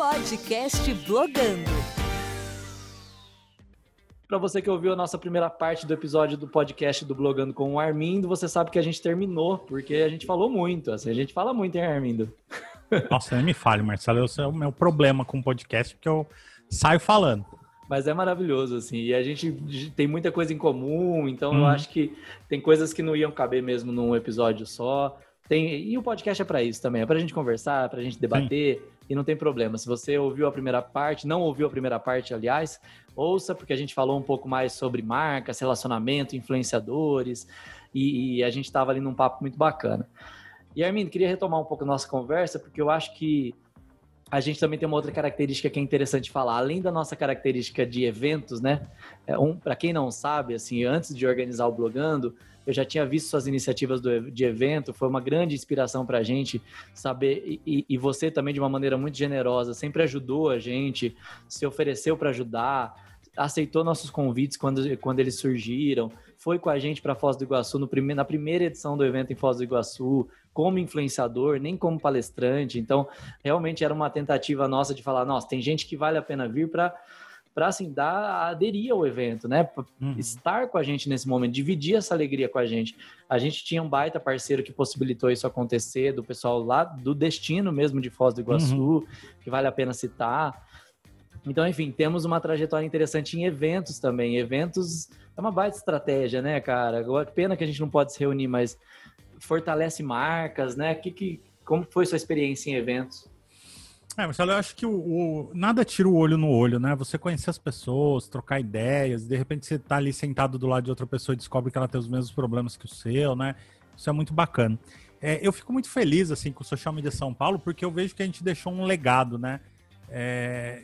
Podcast Blogando. Para você que ouviu a nossa primeira parte do episódio do podcast do Blogando com o Armindo, você sabe que a gente terminou, porque a gente falou muito. Assim, a gente fala muito, hein, Armindo? Nossa, nem me fale, Marcelo. Esse é o meu problema com o podcast, porque eu saio falando. Mas é maravilhoso, assim. E a gente tem muita coisa em comum, então hum. eu uhum. acho que tem coisas que não iam caber mesmo num episódio só. Tem, e o podcast é para isso também, é para a gente conversar, para a gente debater, Sim. e não tem problema. Se você ouviu a primeira parte, não ouviu a primeira parte, aliás, ouça, porque a gente falou um pouco mais sobre marcas, relacionamento, influenciadores, e, e a gente estava ali num papo muito bacana. E Armindo, queria retomar um pouco a nossa conversa, porque eu acho que a gente também tem uma outra característica que é interessante falar. Além da nossa característica de eventos, né? É um, Para quem não sabe, assim, antes de organizar o Blogando, eu já tinha visto suas iniciativas do, de evento, foi uma grande inspiração para a gente saber, e, e, você também de uma maneira muito generosa, sempre ajudou a gente, se ofereceu para ajudar, aceitou nossos convites quando, quando eles surgiram, foi com a gente para Foz do Iguaçu no prime na primeira edição do evento em Foz do Iguaçu, como influenciador, nem como palestrante. Então, realmente era uma tentativa nossa de falar, nossa, tem gente que vale a pena vir para para assim dar aderir ao evento, né? Uhum. Estar com a gente nesse momento, dividir essa alegria com a gente. A gente tinha um baita parceiro que possibilitou isso acontecer, do pessoal lá do destino mesmo de Foz do Iguaçu, uhum. que vale a pena citar. Então, enfim, temos uma trajetória interessante em eventos também. Eventos é uma baita estratégia, né, cara? Pena que a gente não pode se reunir, mas fortalece marcas, né? Que, que, como foi sua experiência em eventos? É, Marcelo, eu acho que o, o, nada tira o olho no olho, né? Você conhecer as pessoas, trocar ideias, de repente você tá ali sentado do lado de outra pessoa e descobre que ela tem os mesmos problemas que o seu, né? Isso é muito bacana. É, eu fico muito feliz, assim, com o Social Media São Paulo, porque eu vejo que a gente deixou um legado, né? É,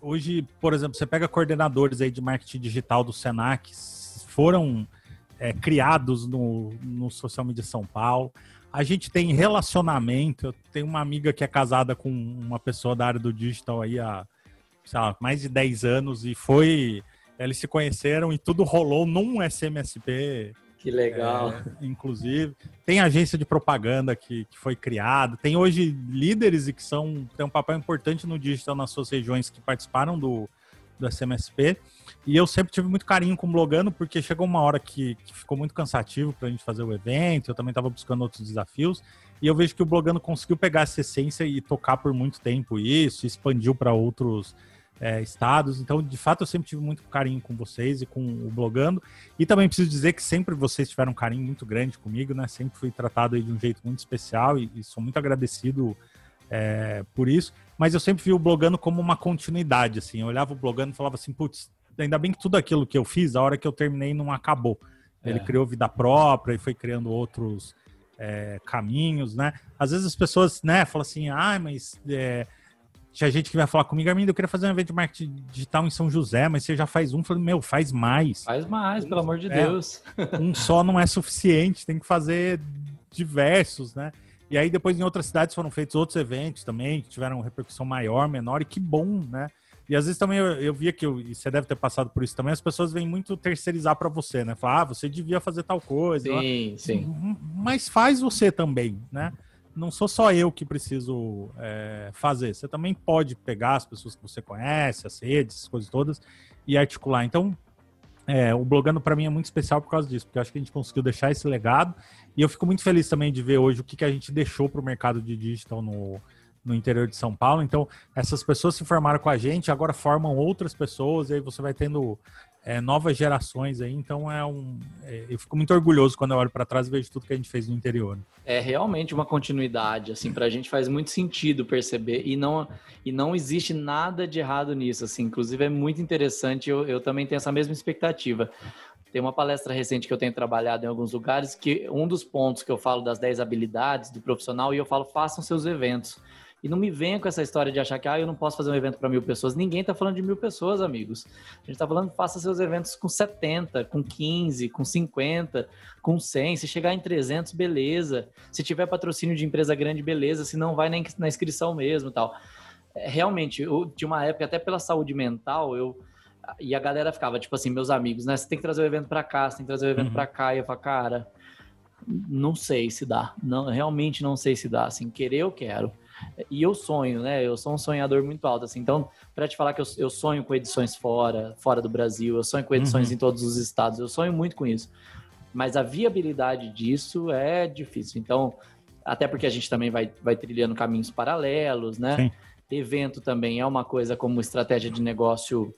hoje, por exemplo, você pega coordenadores aí de marketing digital do Senac, foram é, criados no, no Social Media São Paulo. A gente tem relacionamento. Eu tenho uma amiga que é casada com uma pessoa da área do digital aí há lá, mais de 10 anos e foi. Eles se conheceram e tudo rolou num SMSP. Que legal. É, inclusive. Tem agência de propaganda que, que foi criada. Tem hoje líderes e que são, têm um papel importante no digital nas suas regiões que participaram do, do SMSP. E eu sempre tive muito carinho com o Blogando, porque chegou uma hora que, que ficou muito cansativo para a gente fazer o evento, eu também estava buscando outros desafios, e eu vejo que o Blogando conseguiu pegar essa essência e tocar por muito tempo isso, expandiu para outros é, estados. Então, de fato, eu sempre tive muito carinho com vocês e com o Blogando. E também preciso dizer que sempre vocês tiveram um carinho muito grande comigo, né? Sempre fui tratado de um jeito muito especial e, e sou muito agradecido é, por isso mas eu sempre vi o blogando como uma continuidade, assim. Eu olhava o blogando e falava assim, putz, ainda bem que tudo aquilo que eu fiz, a hora que eu terminei não acabou. Ele é. criou vida própria e foi criando outros é, caminhos, né? Às vezes as pessoas, né, falam assim, ah, mas é, tinha gente que vai falar comigo, Armindo, eu queria fazer um evento de marketing digital em São José, mas você já faz um. Eu falei, meu, faz mais. Faz mais, pelo amor de é, Deus. um só não é suficiente, tem que fazer diversos, né? E aí depois em outras cidades foram feitos outros eventos também, que tiveram repercussão maior, menor, e que bom, né? E às vezes também eu, eu via que, eu, e você deve ter passado por isso também, as pessoas vêm muito terceirizar para você, né? Falar, ah, você devia fazer tal coisa. Sim, ó. sim. Mas faz você também, né? Não sou só eu que preciso é, fazer. Você também pode pegar as pessoas que você conhece, as redes, as coisas todas, e articular. Então, é, o Blogando para mim é muito especial por causa disso, porque eu acho que a gente conseguiu deixar esse legado e eu fico muito feliz também de ver hoje o que, que a gente deixou para o mercado de digital no, no interior de São Paulo. Então, essas pessoas se formaram com a gente, agora formam outras pessoas, e aí você vai tendo é, novas gerações aí. Então, é um, é, eu fico muito orgulhoso quando eu olho para trás e vejo tudo que a gente fez no interior. É realmente uma continuidade, assim, para a gente faz muito sentido perceber, e não, e não existe nada de errado nisso, assim. Inclusive, é muito interessante, eu, eu também tenho essa mesma expectativa. Tem uma palestra recente que eu tenho trabalhado em alguns lugares que um dos pontos que eu falo das 10 habilidades do profissional e eu falo façam seus eventos. E não me venha com essa história de achar que ah, eu não posso fazer um evento para mil pessoas. Ninguém está falando de mil pessoas, amigos. A gente está falando faça seus eventos com 70, com 15, com 50, com 100. Se chegar em 300, beleza. Se tiver patrocínio de empresa grande, beleza. Se não, vai na inscrição mesmo tal. É, realmente, eu, de uma época, até pela saúde mental, eu e a galera ficava, tipo assim, meus amigos, né? Você tem que trazer o evento para cá, você tem que trazer o evento uhum. para cá. E eu falo, cara, não sei se dá. Não, realmente não sei se dá. Assim, querer eu quero. E eu sonho, né? Eu sou um sonhador muito alto, assim. Então, para te falar que eu, eu, sonho com edições fora, fora do Brasil, eu sonho com edições uhum. em todos os estados, eu sonho muito com isso. Mas a viabilidade disso é difícil. Então, até porque a gente também vai, vai trilhando caminhos paralelos, né? Sim. Evento também é uma coisa como estratégia de negócio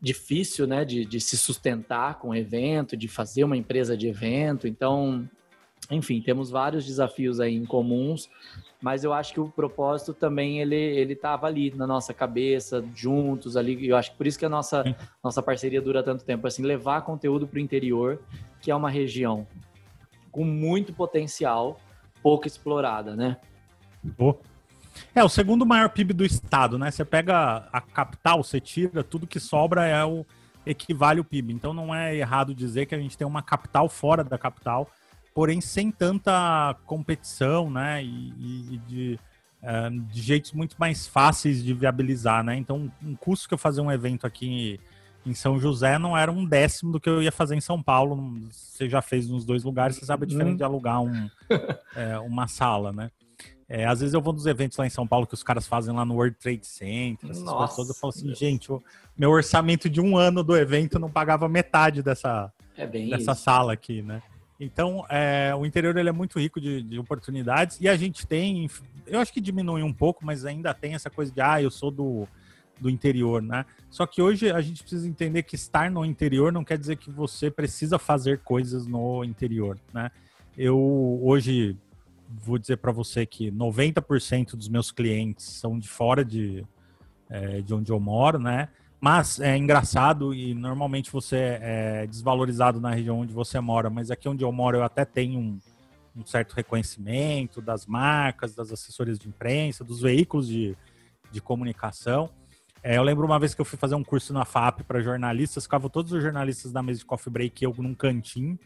difícil, né, de, de se sustentar com evento, de fazer uma empresa de evento. Então, enfim, temos vários desafios aí em comuns, mas eu acho que o propósito também ele ele estava ali na nossa cabeça, juntos ali. Eu acho que por isso que a nossa nossa parceria dura tanto tempo, assim, levar conteúdo para o interior, que é uma região com muito potencial, pouco explorada, né? Oh. É o segundo maior PIB do estado, né? Você pega a capital, você tira, tudo que sobra é o equivale o PIB. Então não é errado dizer que a gente tem uma capital fora da capital, porém sem tanta competição, né? E, e de, é, de jeitos muito mais fáceis de viabilizar, né? Então um custo que eu fazer um evento aqui em São José não era um décimo do que eu ia fazer em São Paulo. Você já fez nos dois lugares, você sabe a diferença de alugar um, é, uma sala, né? É, às vezes eu vou nos eventos lá em São Paulo que os caras fazem lá no World Trade Center, essas Nossa, coisas todas. Eu falo assim, Deus. gente, o meu orçamento de um ano do evento não pagava metade dessa, é dessa isso. sala aqui, né? Então, é, o interior ele é muito rico de, de, oportunidades e a gente tem, eu acho que diminui um pouco, mas ainda tem essa coisa de, ah, eu sou do, do interior, né? Só que hoje a gente precisa entender que estar no interior não quer dizer que você precisa fazer coisas no interior, né? Eu hoje vou dizer para você que 90% dos meus clientes são de fora de, é, de onde eu moro, né? Mas é engraçado e normalmente você é desvalorizado na região onde você mora, mas aqui onde eu moro eu até tenho um, um certo reconhecimento das marcas, das assessorias de imprensa, dos veículos de, de comunicação. É, eu lembro uma vez que eu fui fazer um curso na FAP para jornalistas, ficavam todos os jornalistas da mesa de coffee break eu num cantinho,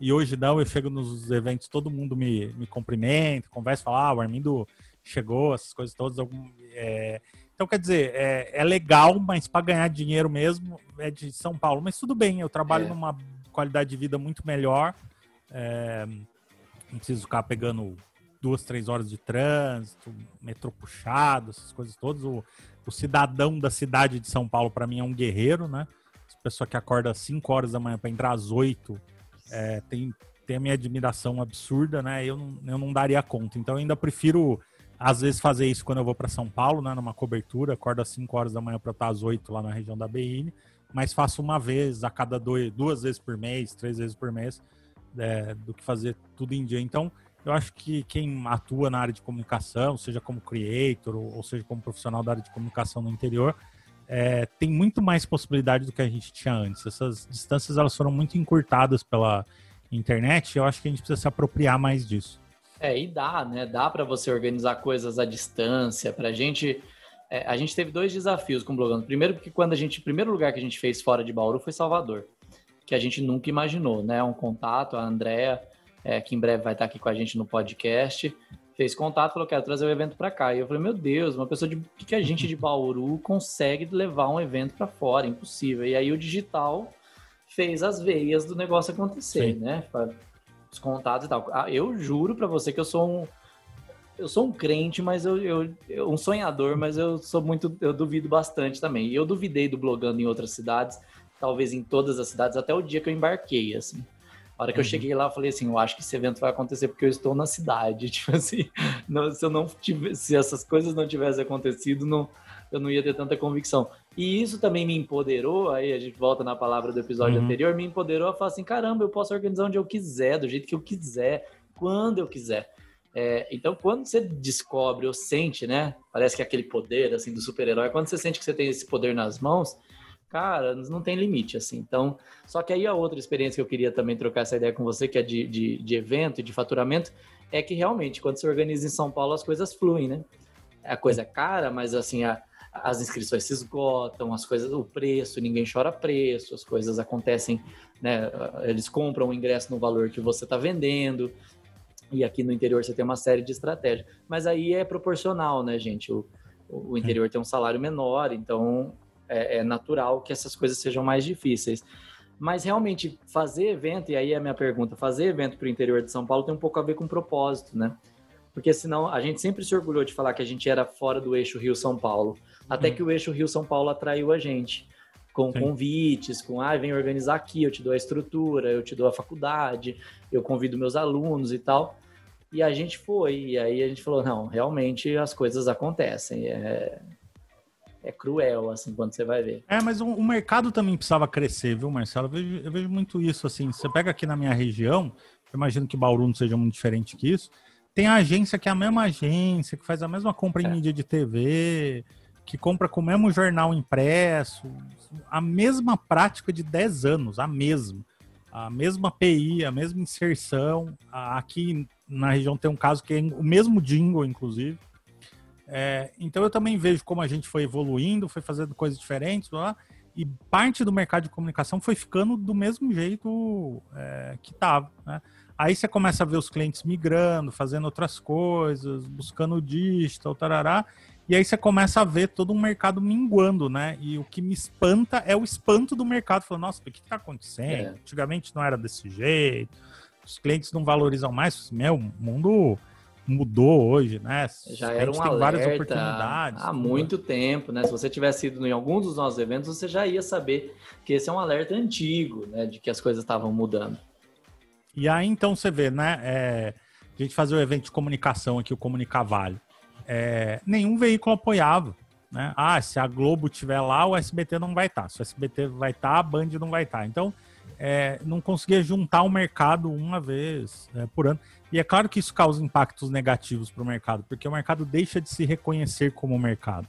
e hoje não, eu chego nos eventos, todo mundo me, me cumprimenta, conversa, fala, ah, o Armindo chegou, essas coisas todas. Algum, é... Então, quer dizer, é, é legal, mas para ganhar dinheiro mesmo é de São Paulo. Mas tudo bem, eu trabalho é. numa qualidade de vida muito melhor. É... Não preciso ficar pegando duas, três horas de trânsito, metrô puxado, essas coisas todas. O, o cidadão da cidade de São Paulo, para mim, é um guerreiro, né? Pessoa que acorda às 5 horas da manhã para entrar às 8 é, tem, tem a minha admiração absurda, né? Eu não, eu não daria conta. Então, eu ainda prefiro, às vezes, fazer isso quando eu vou para São Paulo, né? Numa cobertura, acordo às 5 horas da manhã para estar às 8 lá na região da BN, mas faço uma vez a cada dois, duas vezes por mês, três vezes por mês, é, do que fazer tudo em dia. Então, eu acho que quem atua na área de comunicação, seja como creator ou seja como profissional da área de comunicação no interior, é, tem muito mais possibilidade do que a gente tinha antes. Essas distâncias elas foram muito encurtadas pela internet e eu acho que a gente precisa se apropriar mais disso. É, e dá, né? Dá para você organizar coisas à distância. Para a gente, é, a gente teve dois desafios com o Blogando. Primeiro, porque quando a gente, o primeiro lugar que a gente fez fora de Bauru foi Salvador, que a gente nunca imaginou, né? Um contato, a Andrea, é, que em breve vai estar aqui com a gente no podcast, fez contato, falou, quero trazer o evento para cá. E eu falei, meu Deus, uma pessoa de que, que a gente de Bauru consegue levar um evento para fora? Impossível. E aí o digital fez as veias do negócio acontecer, Sim. né? Os contatos e tal. Ah, eu juro para você que eu sou um eu sou um crente, mas eu, eu, eu, um sonhador, mas eu sou muito, eu duvido bastante também. E eu duvidei do blogando em outras cidades, talvez em todas as cidades, até o dia que eu embarquei, assim. A hora que uhum. eu cheguei lá, eu falei assim, eu acho que esse evento vai acontecer porque eu estou na cidade. Tipo assim, não, se eu não tivesse, se essas coisas não tivessem acontecido, não, eu não ia ter tanta convicção. E isso também me empoderou, aí a gente volta na palavra do episódio uhum. anterior, me empoderou a falar assim, caramba, eu posso organizar onde eu quiser, do jeito que eu quiser, quando eu quiser. É, então, quando você descobre ou sente, né? Parece que é aquele poder assim do super-herói. Quando você sente que você tem esse poder nas mãos, cara, não tem limite, assim. Então, só que aí a outra experiência que eu queria também trocar essa ideia com você, que é de, de, de evento e de faturamento, é que realmente, quando você organiza em São Paulo, as coisas fluem, né? A coisa é cara, mas assim, a, as inscrições se esgotam, as coisas, o preço, ninguém chora preço, as coisas acontecem, né? Eles compram o ingresso no valor que você está vendendo. E aqui no interior você tem uma série de estratégias. Mas aí é proporcional, né, gente? O, o interior tem um salário menor, então é, é natural que essas coisas sejam mais difíceis. Mas realmente fazer evento, e aí é a minha pergunta, fazer evento para o interior de São Paulo tem um pouco a ver com propósito, né? porque senão a gente sempre se orgulhou de falar que a gente era fora do eixo Rio-São Paulo, até uhum. que o eixo Rio-São Paulo atraiu a gente com Sim. convites, com ah, vem organizar aqui, eu te dou a estrutura, eu te dou a faculdade, eu convido meus alunos e tal. E a gente foi, e aí a gente falou, não, realmente as coisas acontecem. É, é cruel, assim, quando você vai ver. É, mas o, o mercado também precisava crescer, viu, Marcelo? Eu vejo, eu vejo, muito isso, assim, você pega aqui na minha região, eu imagino que Bauru não seja muito diferente que isso, tem a agência que é a mesma agência, que faz a mesma compra em é. mídia de TV, que compra com o mesmo jornal impresso, a mesma prática de 10 anos, a mesma. A mesma API, a mesma inserção. Aqui na região tem um caso que é o mesmo jingle, inclusive. É, então eu também vejo como a gente foi evoluindo, foi fazendo coisas diferentes, lá, e parte do mercado de comunicação foi ficando do mesmo jeito é, que estava. Né? Aí você começa a ver os clientes migrando, fazendo outras coisas, buscando digital, tarará, e aí você começa a ver todo um mercado minguando, né? E o que me espanta é o espanto do mercado. Falando, nossa, o que está acontecendo? É. Antigamente não era desse jeito, os clientes não valorizam mais. Meu, o mundo mudou hoje, né? Já era um tem várias oportunidades. Há muito tempo, né? Se você tivesse ido em algum dos nossos eventos, você já ia saber que esse é um alerta antigo, né? De que as coisas estavam mudando. E aí, então, você vê, né? É, a gente fazer o evento de comunicação aqui, o Comunicavalho é, nenhum veículo apoiava. Né? Ah, se a Globo tiver lá, o SBT não vai estar. Tá. Se o SBT vai estar, tá, a Band não vai estar. Tá. Então, é, não conseguia juntar o mercado uma vez é, por ano. E é claro que isso causa impactos negativos para o mercado, porque o mercado deixa de se reconhecer como mercado.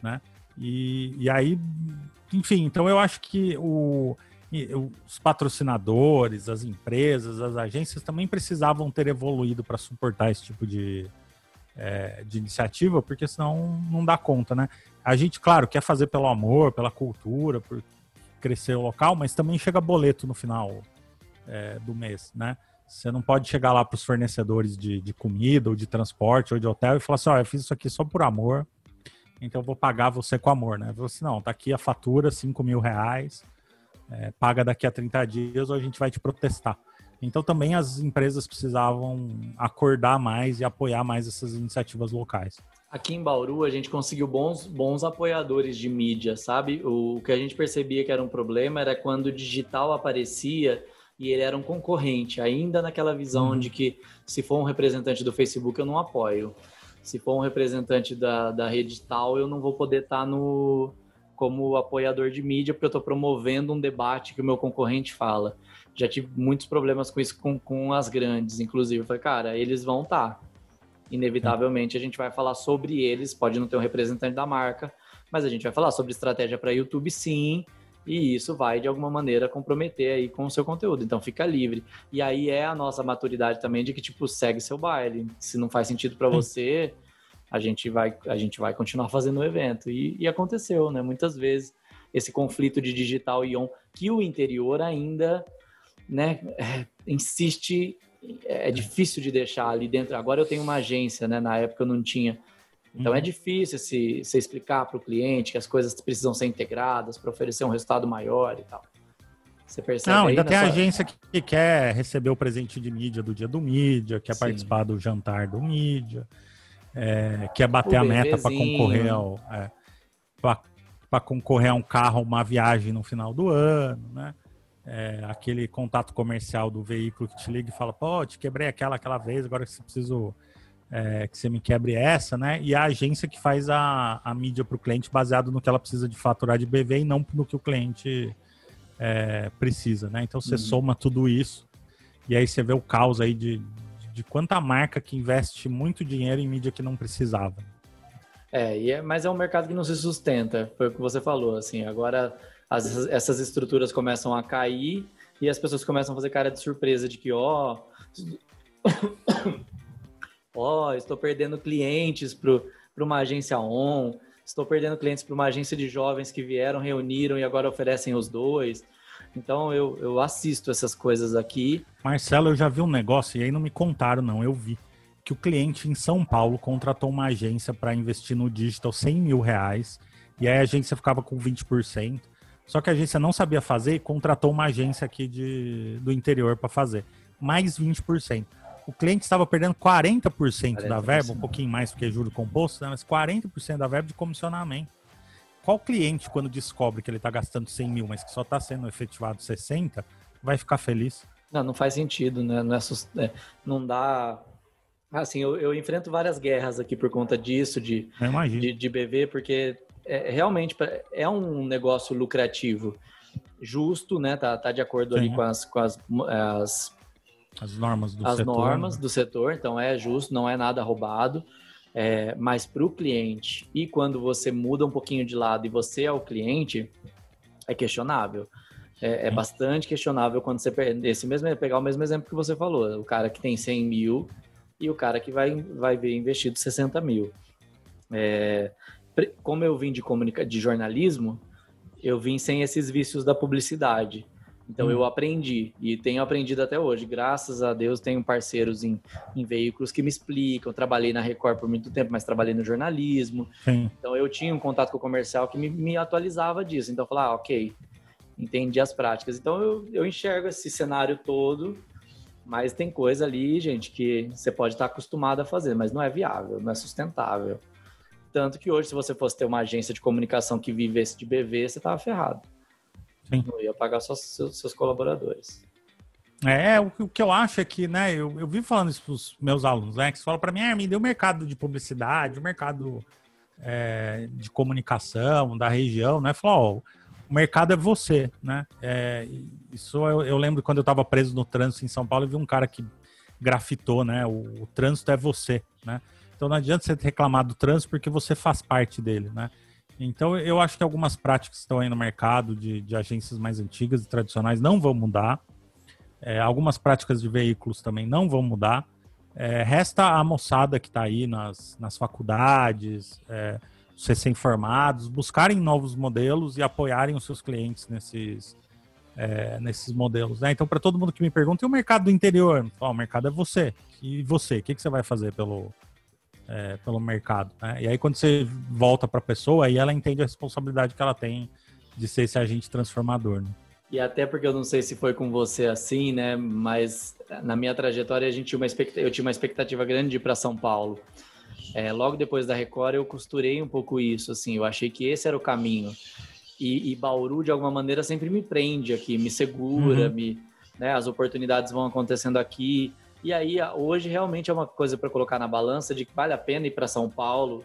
Né? E, e aí, enfim, então eu acho que o, os patrocinadores, as empresas, as agências também precisavam ter evoluído para suportar esse tipo de, é, de iniciativa, porque senão não dá conta, né? A gente, claro, quer fazer pelo amor, pela cultura, por crescer o local, mas também chega boleto no final é, do mês, né? Você não pode chegar lá para os fornecedores de, de, comida, ou de transporte, ou de hotel e falar assim: ó, oh, eu fiz isso aqui só por amor, então eu vou pagar você com amor, né? Você não, tá aqui a fatura, 5 mil reais, é, paga daqui a 30 dias ou a gente vai te protestar. Então também as empresas precisavam acordar mais e apoiar mais essas iniciativas locais. Aqui em Bauru a gente conseguiu bons, bons apoiadores de mídia, sabe? O que a gente percebia que era um problema era quando o digital aparecia e ele era um concorrente, ainda naquela visão uhum. de que se for um representante do Facebook eu não apoio. Se for um representante da, da rede tal, eu não vou poder estar no, como apoiador de mídia, porque eu estou promovendo um debate que o meu concorrente fala já tive muitos problemas com isso com, com as grandes, inclusive. Eu falei, cara, eles vão estar. Tá. Inevitavelmente a gente vai falar sobre eles, pode não ter um representante da marca, mas a gente vai falar sobre estratégia para YouTube sim, e isso vai de alguma maneira comprometer aí com o seu conteúdo. Então fica livre. E aí é a nossa maturidade também de que tipo segue seu baile. Se não faz sentido para você, a gente vai a gente vai continuar fazendo o evento. E, e aconteceu, né? Muitas vezes esse conflito de digital e on que o interior ainda né, é, insiste, é, é difícil de deixar ali dentro. Agora eu tenho uma agência, né? Na época eu não tinha. Então é uhum. é difícil se, se explicar para o cliente que as coisas precisam ser integradas para oferecer um resultado maior e tal. Você percebe? Não, ainda tem sua... agência que quer receber o presente de mídia do dia do mídia, quer Sim. participar do jantar do mídia, é, quer bater a meta para concorrer ao. É, para concorrer a um carro, uma viagem no final do ano, né? É, aquele contato comercial do veículo que te liga e fala, pô, te quebrei aquela aquela vez, agora que você preciso é, que você me quebre essa, né? E a agência que faz a, a mídia para o cliente baseado no que ela precisa de faturar de BV e não no que o cliente é, precisa, né? Então você uhum. soma tudo isso e aí você vê o caos aí de, de, de quanta marca que investe muito dinheiro em mídia que não precisava. É, é, mas é um mercado que não se sustenta, foi o que você falou, assim, agora as, essas estruturas começam a cair e as pessoas começam a fazer cara de surpresa de que, ó, ó, estou perdendo clientes para uma agência on, estou perdendo clientes para uma agência de jovens que vieram, reuniram e agora oferecem os dois. Então eu, eu assisto essas coisas aqui. Marcelo, eu já vi um negócio, e aí não me contaram, não, eu vi. Que o cliente em São Paulo contratou uma agência para investir no digital 100 mil reais, e aí a agência ficava com 20%. Só que a agência não sabia fazer e contratou uma agência aqui de, do interior para fazer. Mais 20%. o cliente estava perdendo 40%, 40%. da verba, um pouquinho mais porque é juro composto, né? mas 40% da verba de comissionamento. Qual cliente, quando descobre que ele está gastando 100 mil, mas que só está sendo efetivado 60, vai ficar feliz? Não, não faz sentido, né? Não, é, é, não dá. Assim, eu, eu, enfrento várias guerras aqui por conta disso, de, de, de, BV, porque é, realmente é um negócio lucrativo, justo, né? Tá, tá de acordo Sim. ali com as, com as, as as normas do as setor. normas né? do setor, então é justo, não é nada roubado. É, mas para o cliente, e quando você muda um pouquinho de lado e você é o cliente, é questionável. É, é bastante questionável quando você esse mesmo pegar o mesmo exemplo que você falou, o cara que tem 100 mil e o cara que vai, vai ver investido 60 mil. É, como eu vim de, comunica de jornalismo, eu vim sem esses vícios da publicidade. Então hum. eu aprendi e tenho aprendido até hoje. Graças a Deus tenho parceiros em, em veículos que me explicam. Trabalhei na Record por muito tempo, mas trabalhei no jornalismo. Sim. Então eu tinha um contato com o comercial que me, me atualizava disso. Então eu falava, ah, ok, entendi as práticas. Então eu, eu enxergo esse cenário todo, mas tem coisa ali, gente, que você pode estar acostumado a fazer, mas não é viável, não é sustentável. Tanto que hoje, se você fosse ter uma agência de comunicação que vivesse de BV, você estava ferrado. Sim. Não ia pagar só seus, seus colaboradores. É, o, o, que eu acho é que, né, eu, eu vi falando isso para os meus alunos, né, que falam para mim, ah, me deu mercado de publicidade, o mercado é, de comunicação da região, né, falou, ó, o mercado é você, né, é, isso eu, eu, lembro quando eu estava preso no trânsito em São Paulo, eu vi um cara que grafitou, né, o, o trânsito é você, né, então não adianta você reclamar do trânsito porque você faz parte dele, né, então, eu acho que algumas práticas que estão aí no mercado de, de agências mais antigas e tradicionais não vão mudar. É, algumas práticas de veículos também não vão mudar. É, resta a moçada que está aí nas, nas faculdades, é, os recém-formados, buscarem novos modelos e apoiarem os seus clientes nesses, é, nesses modelos. Né? Então, para todo mundo que me pergunta, e o mercado do interior? Oh, o mercado é você. E você? O que, que você vai fazer pelo, é, pelo mercado. Né? E aí quando você volta para a pessoa, aí ela entende a responsabilidade que ela tem de ser esse agente transformador. Né? E até porque eu não sei se foi com você assim, né? Mas na minha trajetória a gente tinha uma eu tinha uma expectativa grande para São Paulo. É, logo depois da Record eu costurei um pouco isso, assim. Eu achei que esse era o caminho. E, e Bauru de alguma maneira sempre me prende aqui, me segura, uhum. me, né? As oportunidades vão acontecendo aqui. E aí, hoje realmente é uma coisa para colocar na balança de que vale a pena ir para São Paulo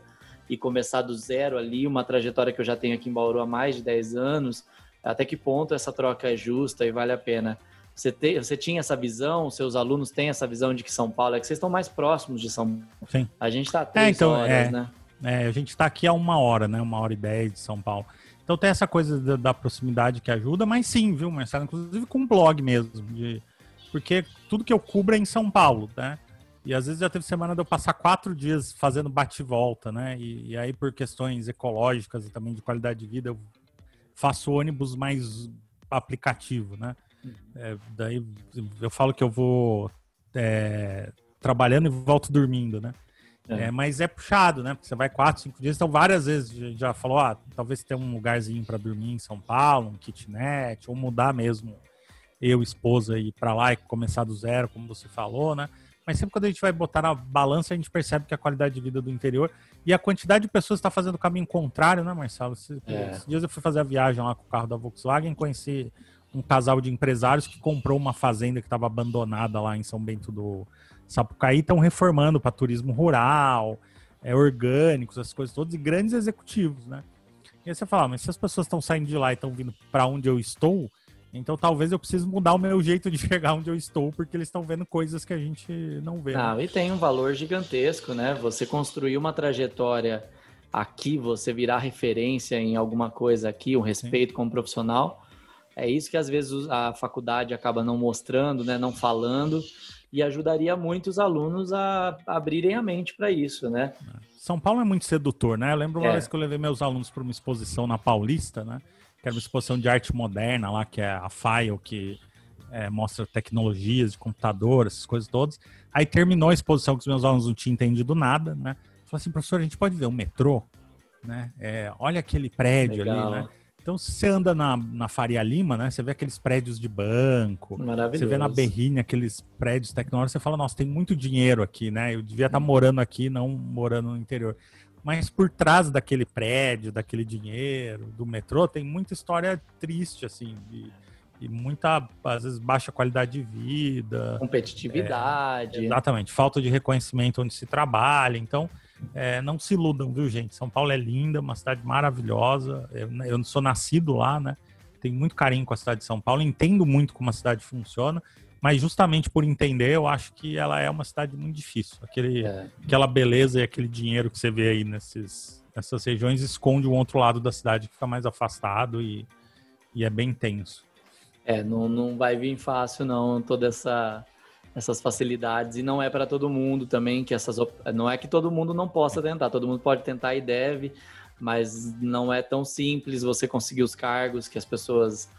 e começar do zero ali, uma trajetória que eu já tenho aqui em Bauru há mais de 10 anos. Até que ponto essa troca é justa e vale a pena? Você, te, você tinha essa visão, seus alunos têm essa visão de que São Paulo é que vocês estão mais próximos de São Paulo. Sim. A gente está a é, três é, então, horas, é, né? É, a gente está aqui há uma hora, né? Uma hora e dez de São Paulo. Então tem essa coisa da, da proximidade que ajuda, mas sim, viu, Marcelo? Inclusive com um blog mesmo, de porque tudo que eu cubro é em São Paulo, né? E às vezes já teve semana de eu passar quatro dias fazendo bate-volta, né? E, e, aí, por questões ecológicas e também de qualidade de vida, eu faço ônibus mais aplicativo, né? Uhum. É, daí eu falo que eu vou é, trabalhando e volto dormindo, né? É. é. mas é puxado, né? Porque você vai quatro, cinco dias. Então, várias vezes já falou, ah, talvez tenha um lugarzinho para dormir em São Paulo, um kitnet, ou mudar mesmo eu, esposa, ir para lá e começar do zero, como você falou, né? Mas sempre quando a gente vai botar na balança, a gente percebe que a qualidade de vida do interior e a quantidade de pessoas está fazendo o caminho contrário, né, Marcelo? Esses, é. esses dias eu fui fazer a viagem lá com o carro da Volkswagen, conheci um casal de empresários que comprou uma fazenda que estava abandonada lá em São Bento do Sapucaí, estão reformando para turismo rural, é, orgânicos, essas coisas todas, e grandes executivos, né? E aí você fala, ah, mas se as pessoas estão saindo de lá e estão vindo para onde eu estou, então talvez eu precise mudar o meu jeito de chegar onde eu estou, porque eles estão vendo coisas que a gente não vê. Não, né? e tem um valor gigantesco, né? Você construir uma trajetória aqui, você virar referência em alguma coisa aqui, um respeito Sim. como profissional. É isso que às vezes a faculdade acaba não mostrando, né? Não falando. E ajudaria muito os alunos a abrirem a mente para isso, né? São Paulo é muito sedutor, né? Eu lembro uma é. vez que eu levei meus alunos para uma exposição na Paulista, né? Que era uma exposição de arte moderna lá, que é a File, que é, mostra tecnologias de computador, essas coisas todas. Aí terminou a exposição que os meus alunos não tinham entendido nada, né? Falei assim, professor, a gente pode ver o metrô, né? É, olha aquele prédio Legal. ali, né? Então, se você anda na, na Faria Lima, né? Você vê aqueles prédios de banco. Você vê na Berrini aqueles prédios tecnológicos, você fala, nossa, tem muito dinheiro aqui, né? Eu devia estar morando aqui, não morando no interior. Mas por trás daquele prédio, daquele dinheiro, do metrô, tem muita história triste, assim, de, e muita, às vezes, baixa qualidade de vida. Competitividade. É, exatamente. Falta de reconhecimento onde se trabalha. Então, é, não se iludam, viu, gente? São Paulo é linda, uma cidade maravilhosa. Eu, eu sou nascido lá, né? Tenho muito carinho com a cidade de São Paulo, entendo muito como a cidade funciona, mas justamente por entender, eu acho que ela é uma cidade muito difícil. Aquele, é. Aquela beleza e aquele dinheiro que você vê aí nesses, nessas regiões esconde o outro lado da cidade que fica mais afastado e, e é bem tenso. É, não, não vai vir fácil, não, toda essa essas facilidades e não é para todo mundo também que essas não é que todo mundo não possa tentar, todo mundo pode tentar e deve, mas não é tão simples você conseguir os cargos que as pessoas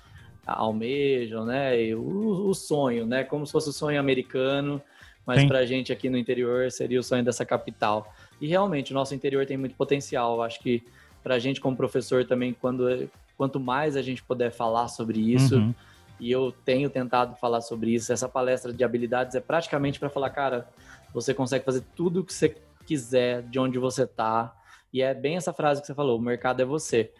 almejam, né? E o, o sonho, né? Como se fosse o sonho americano, mas para a gente aqui no interior seria o sonho dessa capital. E realmente o nosso interior tem muito potencial. Acho que para a gente como professor também, quando quanto mais a gente puder falar sobre isso uhum e eu tenho tentado falar sobre isso. Essa palestra de habilidades é praticamente para falar, cara, você consegue fazer tudo o que você quiser de onde você está. E é bem essa frase que você falou: o mercado é você.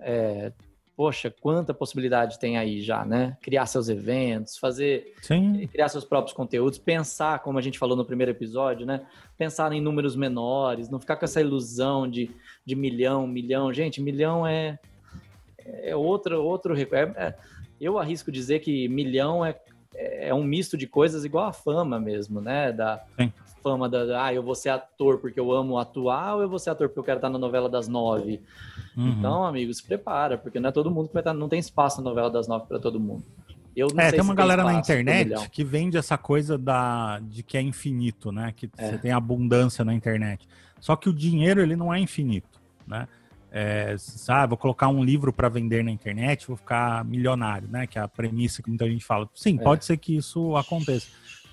É, poxa, quanta possibilidade tem aí já, né? Criar seus eventos, fazer, Sim. criar seus próprios conteúdos, pensar, como a gente falou no primeiro episódio, né? Pensar em números menores, não ficar com essa ilusão de, de milhão, milhão. Gente, milhão é, é outro, outro. É, é, eu arrisco dizer que milhão é, é um misto de coisas igual a fama mesmo, né? Da Sim. Fama da, ah, eu vou ser ator porque eu amo atuar ou eu vou ser ator porque eu quero estar na novela das nove. Uhum. Então, amigo, se prepara, porque não é todo mundo que vai estar, não tem espaço na novela das nove para todo mundo. Eu é, tem uma galera na internet que vende essa coisa da, de que é infinito, né? Que é. você tem abundância na internet. Só que o dinheiro, ele não é infinito, né? é, sabe, vou colocar um livro para vender na internet, vou ficar milionário, né? Que é a premissa que muita gente fala. Sim, é. pode ser que isso aconteça,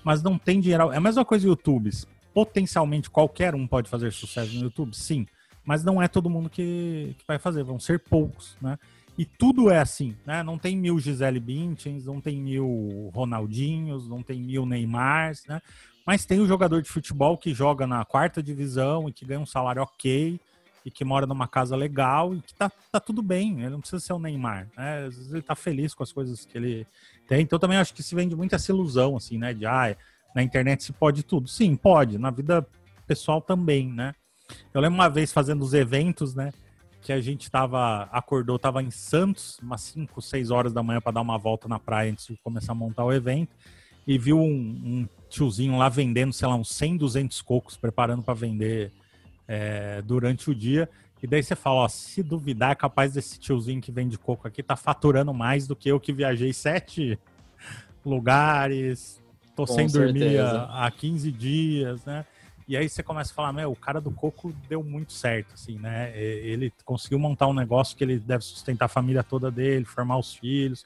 mas não tem dinheiro. É a mesma coisa no YouTube. Potencialmente qualquer um pode fazer sucesso no YouTube, sim, mas não é todo mundo que, que vai fazer, vão ser poucos, né? E tudo é assim, né? Não tem mil Gisele Bündchens, não tem mil Ronaldinhos, não tem mil Neymars, né? Mas tem o jogador de futebol que joga na quarta divisão e que ganha um salário ok, e que mora numa casa legal e que tá, tá tudo bem, ele não precisa ser o Neymar, né? Às vezes ele tá feliz com as coisas que ele tem. Então também acho que se vende muito essa ilusão, assim, né? De, ah, na internet se pode tudo. Sim, pode, na vida pessoal também, né? Eu lembro uma vez fazendo os eventos, né? Que a gente tava, acordou, tava em Santos, umas 5, 6 horas da manhã para dar uma volta na praia antes de começar a montar o evento. E viu um, um tiozinho lá vendendo, sei lá, uns 100, 200 cocos, preparando para vender é, durante o dia. E daí você fala, ó, se duvidar, é capaz desse tiozinho que vende coco aqui tá faturando mais do que eu que viajei sete lugares, tô Com sem dormir há, há 15 dias, né? E aí você começa a falar, meu, o cara do coco deu muito certo, assim, né? Ele conseguiu montar um negócio que ele deve sustentar a família toda dele, formar os filhos,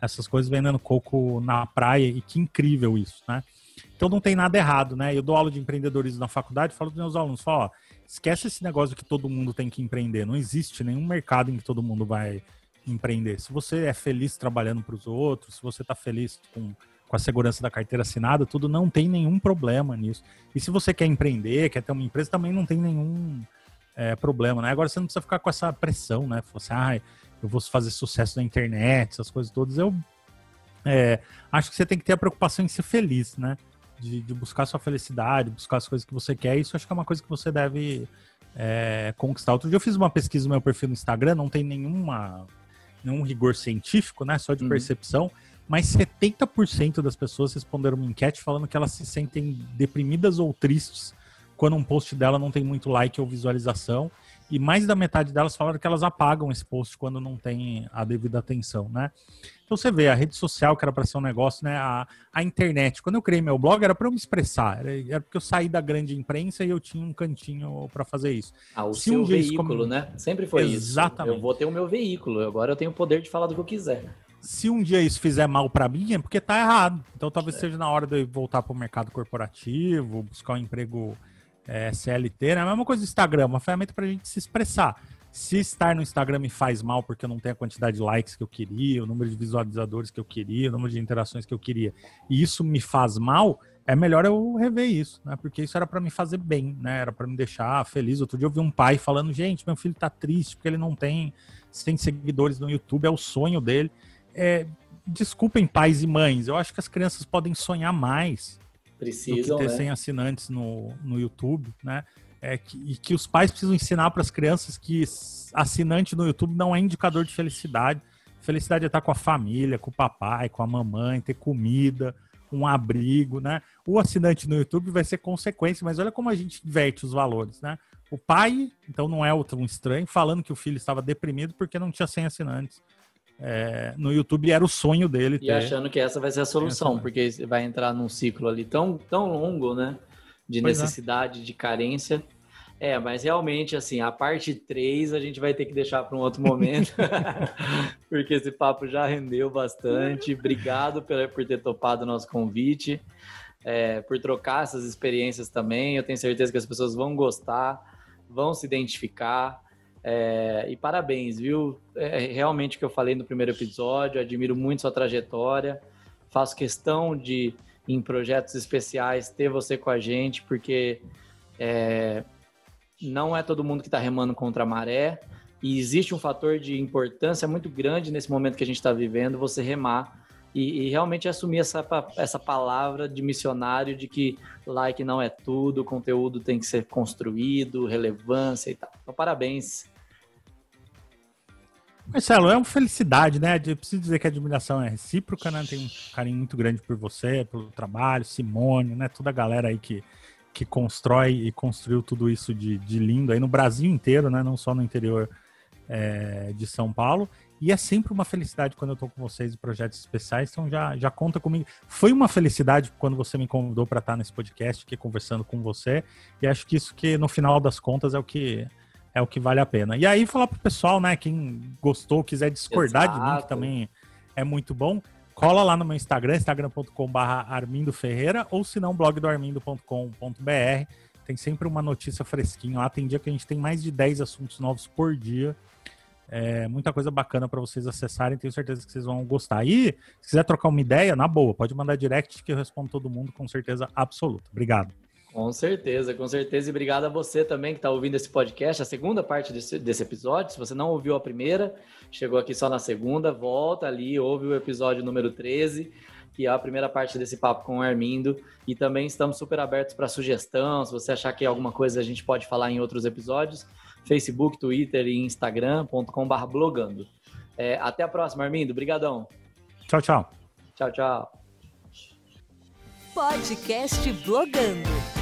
essas coisas vendendo coco na praia, e que incrível isso, né? Então não tem nada errado, né? Eu dou aula de empreendedorismo na faculdade, falo para meus alunos, falo, ó, esquece esse negócio que todo mundo tem que empreender. Não existe nenhum mercado em que todo mundo vai empreender. Se você é feliz trabalhando para os outros, se você está feliz com, com a segurança da carteira assinada, tudo não tem nenhum problema nisso. E se você quer empreender, quer ter uma empresa, também não tem nenhum é, problema, né? Agora você não precisa ficar com essa pressão, né? Você, ah, eu vou fazer sucesso na internet, essas coisas todas. Eu é, acho que você tem que ter a preocupação em ser feliz, né? De, de, buscar sua felicidade, buscar as coisas que você quer, isso acho que é uma coisa que você deve é, conquistar. Outro dia eu fiz uma pesquisa no meu perfil no Instagram, não tem nenhuma, nenhum rigor científico, né? Só de uhum. percepção, mas 70% das pessoas responderam uma enquete falando que elas se sentem deprimidas ou tristes quando um post dela não tem muito like ou visualização. E mais da metade delas falaram que elas apagam esse post quando não tem a devida atenção, né? Então você vê, a rede social, que era para ser um negócio, né? A, a internet. Quando eu criei meu blog, era para eu me expressar. Era, era, porque eu saí da grande imprensa e eu tinha um cantinho para fazer isso. Ah, o Se seu um veículo, né? Sempre foi Exatamente. isso. Exatamente. Eu vou ter o meu veículo. Agora eu tenho o poder de falar do que eu quiser. Se um dia isso fizer mal para mim, é porque tá errado. Então talvez é. seja na hora de eu voltar para o mercado corporativo, buscar um emprego é, CLT, né? A mesma coisa do Instagram, uma ferramenta para a gente se expressar. Se estar no Instagram me faz mal porque eu não tenho a quantidade de likes que eu queria, o número de visualizadores que eu queria, o número de interações que eu queria, e isso me faz mal, é melhor eu rever isso, né? Porque isso era para me fazer bem, né? Era para me deixar feliz. Outro dia eu vi um pai falando: gente, meu filho tá triste porque ele não tem 100 seguidores no YouTube, é o sonho dele. É, desculpem, pais e mães, eu acho que as crianças podem sonhar mais Precisam, do que ter né? 100 assinantes no, no YouTube, né? É que, e que os pais precisam ensinar para as crianças que assinante no YouTube não é indicador de felicidade. Felicidade é estar com a família, com o papai, com a mamãe, ter comida, um abrigo, né? O assinante no YouTube vai ser consequência, mas olha como a gente inverte os valores, né? O pai, então não é outro um estranho, falando que o filho estava deprimido porque não tinha 100 assinantes é, no YouTube era o sonho dele. E ter... achando que essa vai ser a solução, porque vai entrar num ciclo ali tão, tão longo, né? De pois é. necessidade, é. de carência. É, mas realmente, assim, a parte 3 a gente vai ter que deixar para um outro momento, porque esse papo já rendeu bastante. Obrigado por, por ter topado o nosso convite, é, por trocar essas experiências também. Eu tenho certeza que as pessoas vão gostar, vão se identificar. É, e parabéns, viu? É realmente o que eu falei no primeiro episódio. Admiro muito sua trajetória. Faço questão de, em projetos especiais, ter você com a gente, porque é, não é todo mundo que está remando contra a maré. E existe um fator de importância muito grande nesse momento que a gente está vivendo, você remar e, e, realmente assumir essa, essa palavra de missionário de que like não é tudo, conteúdo tem que ser construído, relevância e tal. Então, parabéns. Marcelo, é uma felicidade, né? Eu preciso dizer que a admiração é recíproca, né? Tem um carinho muito grande por você, pelo trabalho, Simone, né? Toda a galera aí que, que constrói e construiu tudo isso de, de lindo aí no Brasil inteiro, né? Não só no interior é, de São Paulo. E é sempre uma felicidade quando eu tô com vocês em projetos especiais, então já, já conta comigo. Foi uma felicidade quando você me convidou para estar nesse podcast, aqui conversando com você, e acho que isso que no final das contas é o que é o que vale a pena. E aí falar pro pessoal, né, quem gostou, quiser discordar Exato. de mim, que também é muito bom, cola lá no meu Instagram, instagram.com.br Armindo Ferreira, ou se não, blog do armindo.com.br. Tem sempre uma notícia fresquinha lá. Tem dia que a gente tem mais de 10 assuntos novos por dia. É, muita coisa bacana para vocês acessarem, tenho certeza que vocês vão gostar. E se quiser trocar uma ideia, na boa, pode mandar direct que eu respondo todo mundo com certeza absoluta. Obrigado. Com certeza, com certeza. E obrigado a você também que está ouvindo esse podcast, a segunda parte desse, desse, episódio. Se você não ouviu a primeira, chegou aqui só na segunda, volta ali, ouve o episódio número 13, que é a primeira parte desse papo com o Armindo. E também estamos super abertos para sugestão. Se você achar que alguma coisa a gente pode falar em outros episódios, Facebook, Twitter e Instagram.com.br blogando. É, até a próxima, Armindo. Obrigadão. Tchau, tchau. Tchau, tchau. Podcast Blogando.